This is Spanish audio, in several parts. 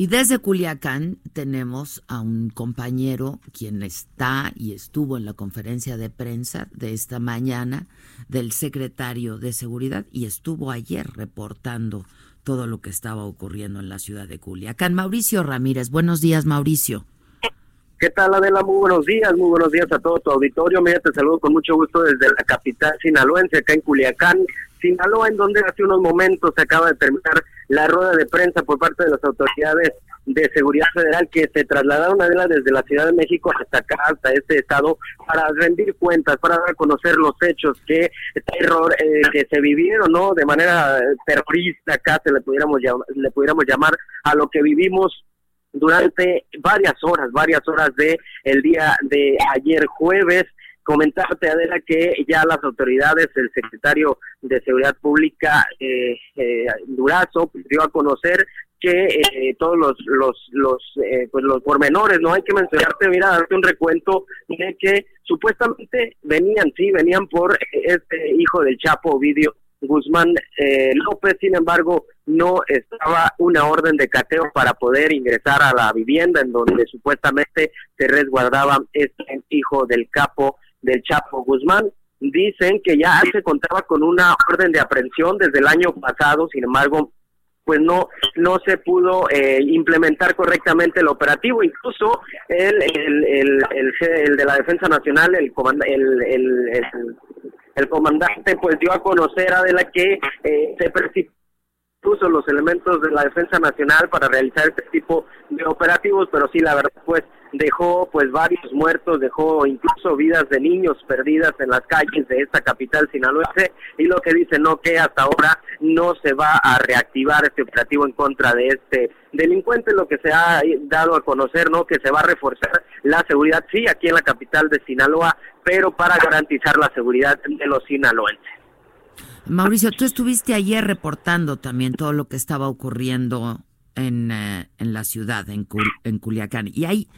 Y desde Culiacán tenemos a un compañero quien está y estuvo en la conferencia de prensa de esta mañana del secretario de Seguridad y estuvo ayer reportando todo lo que estaba ocurriendo en la ciudad de Culiacán. Mauricio Ramírez, buenos días Mauricio. ¿Qué tal, Adela? Muy buenos días, muy buenos días a todo tu auditorio. Mira, te saludo con mucho gusto desde la capital sinaloense, acá en Culiacán, Sinaloa, en donde hace unos momentos se acaba de terminar la rueda de prensa por parte de las autoridades de seguridad federal que se trasladaron Adela desde la Ciudad de México hasta acá, hasta este estado, para rendir cuentas, para dar a conocer los hechos que terror eh, que se vivieron, ¿no? De manera terrorista, acá se le pudiéramos le pudiéramos llamar a lo que vivimos durante varias horas, varias horas de el día de ayer jueves. Comentarte, Adela, que ya las autoridades, el secretario de Seguridad Pública, eh, eh, Durazo, dio a conocer que eh, todos los los los eh, pues los pormenores no hay que mencionarte mira darte un recuento de que supuestamente venían sí venían por este hijo del Chapo Ovidio Guzmán eh, López, sin embargo, no estaba una orden de cateo para poder ingresar a la vivienda en donde supuestamente se resguardaba este hijo del capo del Chapo Guzmán. Dicen que ya se contaba con una orden de aprehensión desde el año pasado, sin embargo, pues no no se pudo eh, implementar correctamente el operativo. Incluso el, el, el, el, de la Defensa Nacional, el, el, el, el comandante pues dio a conocer a de la que eh, se puso los elementos de la defensa nacional para realizar este tipo de operativos, pero sí la verdad pues dejó pues varios muertos, dejó incluso vidas de niños perdidas en las calles de esta capital sinaloense y lo que dice no que hasta ahora no se va a reactivar este operativo en contra de este delincuente, lo que se ha dado a conocer, ¿no? Que se va a reforzar la seguridad, sí, aquí en la capital de Sinaloa, pero para garantizar la seguridad de los sinaloenses. Mauricio, tú estuviste ayer reportando también todo lo que estaba ocurriendo en, eh, en la ciudad, en, en Culiacán. Y hay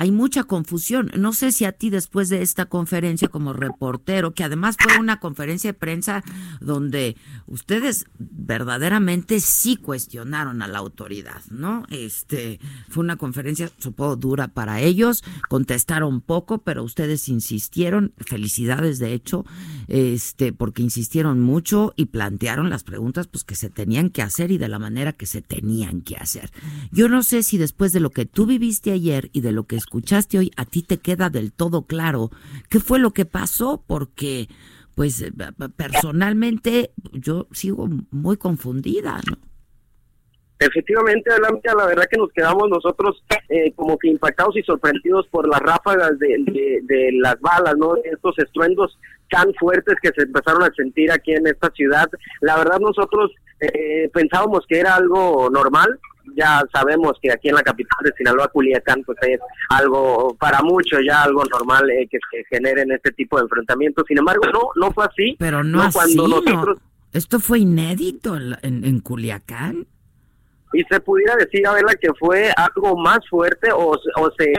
hay mucha confusión. No sé si a ti después de esta conferencia como reportero, que además fue una conferencia de prensa donde ustedes verdaderamente sí cuestionaron a la autoridad, ¿no? Este fue una conferencia supongo dura para ellos, contestaron poco, pero ustedes insistieron, felicidades de hecho, este porque insistieron mucho y plantearon las preguntas pues que se tenían que hacer y de la manera que se tenían que hacer. Yo no sé si después de lo que tú viviste ayer y de lo que escuchaste hoy, a ti te queda del todo claro qué fue lo que pasó, porque pues eh, personalmente yo sigo muy confundida. Efectivamente, la, verdad que nos quedamos nosotros eh, como que impactados y sorprendidos por las ráfagas de, de, las balas, ¿no? Estos estruendos tan fuertes que se empezaron a sentir aquí en esta ciudad. La verdad nosotros eh, pensábamos que era algo normal, ya sabemos que aquí en la capital de Sinaloa, Culiacán, pues es algo para muchos ya algo normal eh, que se generen este tipo de enfrentamientos. Sin embargo, no, no fue así. Pero no, así, cuando nosotros... Esto fue inédito en, en, Culiacán y se pudiera decir, a verla, que fue algo más fuerte o, o se,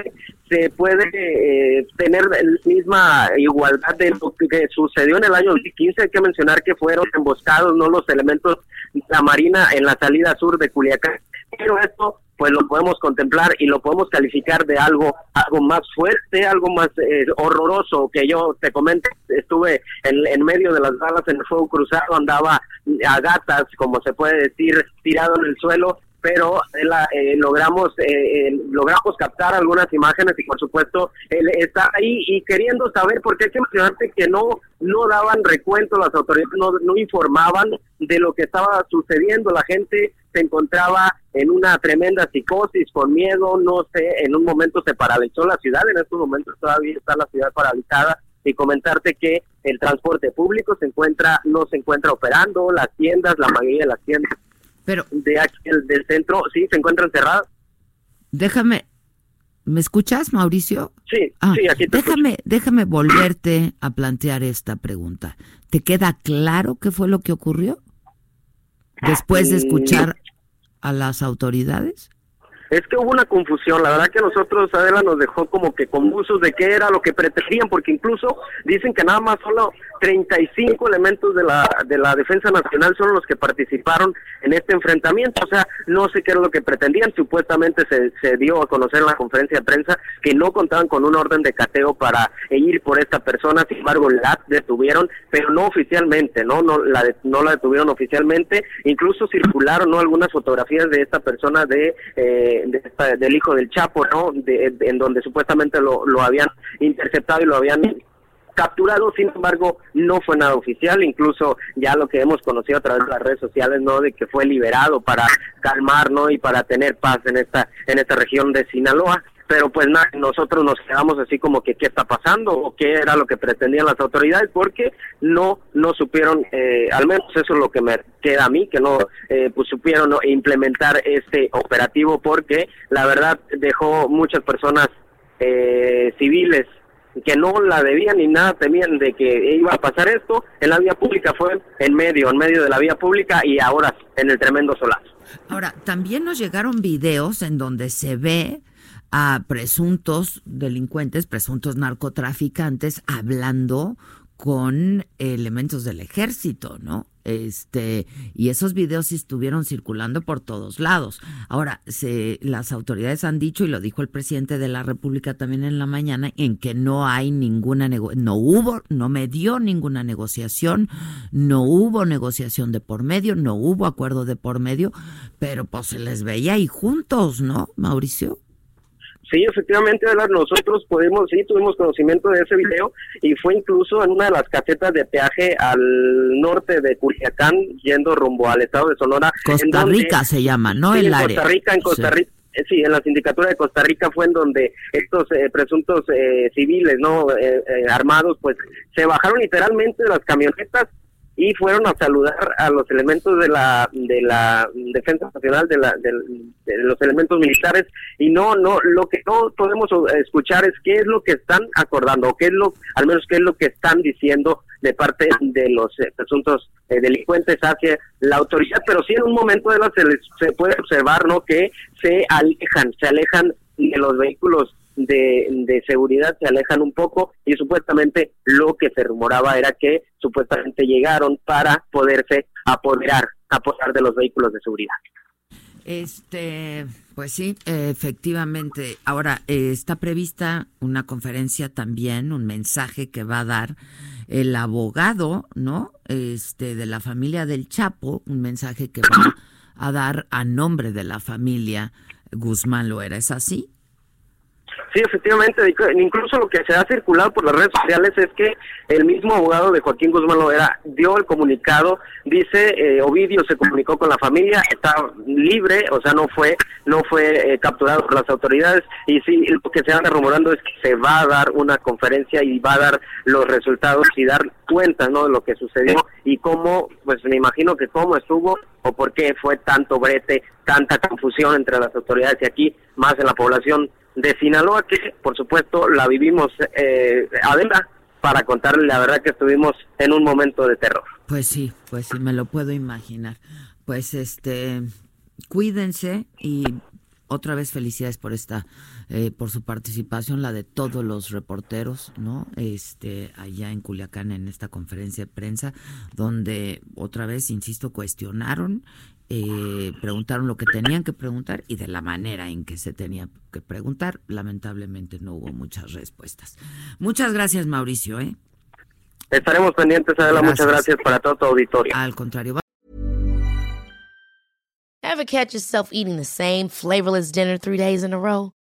se puede eh, tener la misma igualdad de lo que sucedió en el año 2015. Hay que mencionar que fueron emboscados no los elementos de la Marina en la salida sur de Culiacán pero esto pues lo podemos contemplar y lo podemos calificar de algo algo más fuerte, algo más eh, horroroso que yo te comento, estuve en, medio de las balas en el fuego cruzado, andaba a gatas, como se puede decir, tirado en el suelo pero eh, logramos eh, logramos captar algunas imágenes y por supuesto él está ahí y queriendo saber porque hay que mencionarte que no no daban recuento las autoridades no, no informaban de lo que estaba sucediendo. La gente se encontraba en una tremenda psicosis con miedo no sé en un momento se paralizó la ciudad en estos momentos todavía está la ciudad paralizada y comentarte que el transporte público se encuentra no se encuentra operando las tiendas la mayoría de las tiendas pero de aquí del centro sí se encuentran cerradas déjame, ¿me escuchas, Mauricio? Sí, ah, sí, aquí te déjame, déjame volverte a plantear esta pregunta. ¿Te queda claro qué fue lo que ocurrió? Después de escuchar a las autoridades. Es que hubo una confusión, la verdad que nosotros, Adela, nos dejó como que confusos de qué era lo que pretendían, porque incluso dicen que nada más solo 35 elementos de la, de la Defensa Nacional son los que participaron en este enfrentamiento, o sea, no sé qué era lo que pretendían, supuestamente se, dio a conocer en la conferencia de prensa que no contaban con un orden de cateo para ir por esta persona, sin embargo la detuvieron, pero no oficialmente, no no la no la detuvieron oficialmente, incluso circularon no algunas fotografías de esta persona de eh, del hijo del Chapo, ¿no? en donde supuestamente lo, lo habían interceptado y lo habían capturado, sin embargo, no fue nada oficial, incluso ya lo que hemos conocido a través de las redes sociales, ¿no? De que fue liberado para calmar, ¿no? Y para tener paz en esta, en esta región de Sinaloa pero pues nada, nosotros nos quedamos así como que qué está pasando o qué era lo que pretendían las autoridades porque no no supieron eh, al menos eso es lo que me queda a mí que no eh, pues supieron implementar este operativo porque la verdad dejó muchas personas eh, civiles que no la debían ni nada temían de que iba a pasar esto en la vía pública. Fue en medio en medio de la vía pública y ahora en el tremendo solazo. Ahora también nos llegaron videos en donde se ve a presuntos delincuentes, presuntos narcotraficantes, hablando con elementos del ejército, ¿no? Este, y esos videos estuvieron circulando por todos lados. Ahora, se, las autoridades han dicho, y lo dijo el presidente de la República también en la mañana, en que no hay ninguna, no hubo, no me dio ninguna negociación, no hubo negociación de por medio, no hubo acuerdo de por medio, pero pues se les veía ahí juntos, ¿no, Mauricio? Sí, efectivamente, nosotros podemos, sí, tuvimos conocimiento de ese video y fue incluso en una de las casetas de peaje al norte de Culiacán, yendo rumbo al estado de Sonora. Costa Rica se llama, ¿no? el en Costa Rica, en Costa Rica. Eh, sí, en la sindicatura de Costa Rica fue en donde estos eh, presuntos eh, civiles, ¿no? armados, pues se bajaron literalmente de las camionetas y fueron a saludar a los elementos de la de la defensa nacional de, la, de, los elementos militares. Y no no lo que no podemos escuchar es qué es lo que están acordando o qué es lo al menos qué es lo que están diciendo de parte de los eh, presuntos eh, delincuentes hacia la autoridad. Pero sí en un momento de la se, se puede observar no que se alejan se alejan de los vehículos de, seguridad se alejan un poco y supuestamente lo que se rumoraba era que supuestamente llegaron para poderse apoderar, apoderar de los vehículos de seguridad. Este, pues sí, efectivamente. Ahora eh, está prevista una conferencia también, un mensaje que va a dar el abogado, ¿no? Este de la familia del Chapo, un mensaje que va a dar a nombre de la familia Guzmán Loera, ¿es así? Sí, efectivamente, incluso lo que se ha circulado por las redes sociales es que el mismo abogado de Joaquín Guzmán Loera dio el comunicado, dice eh, Ovidio se comunicó con la familia, está libre, o sea, no fue no fue eh, capturado por las autoridades y sí, lo que se anda rumorando es que se va a dar una conferencia y va a dar los resultados y dar cuenta, ¿no?, de lo que sucedió y cómo, pues me imagino que cómo estuvo o por qué fue tanto brete, tanta confusión entre las autoridades y aquí, más en la población de Sinaloa, que por supuesto la vivimos eh, para contarle la verdad que estuvimos en un momento de terror. Pues sí, pues sí, me lo puedo imaginar. Pues este, cuídense y otra vez felicidades por esta, eh, por su participación, la de todos los reporteros, ¿no? Este, allá en Culiacán en esta conferencia de prensa, donde otra vez, insisto, cuestionaron eh, preguntaron lo que tenían que preguntar y de la manera en que se tenía que preguntar. Lamentablemente no hubo muchas respuestas. Muchas gracias, Mauricio. ¿eh? Estaremos pendientes, Adela. Muchas gracias para todo tu auditorio. Al contrario. Ever catch yourself eating the same flavorless dinner three days in a row?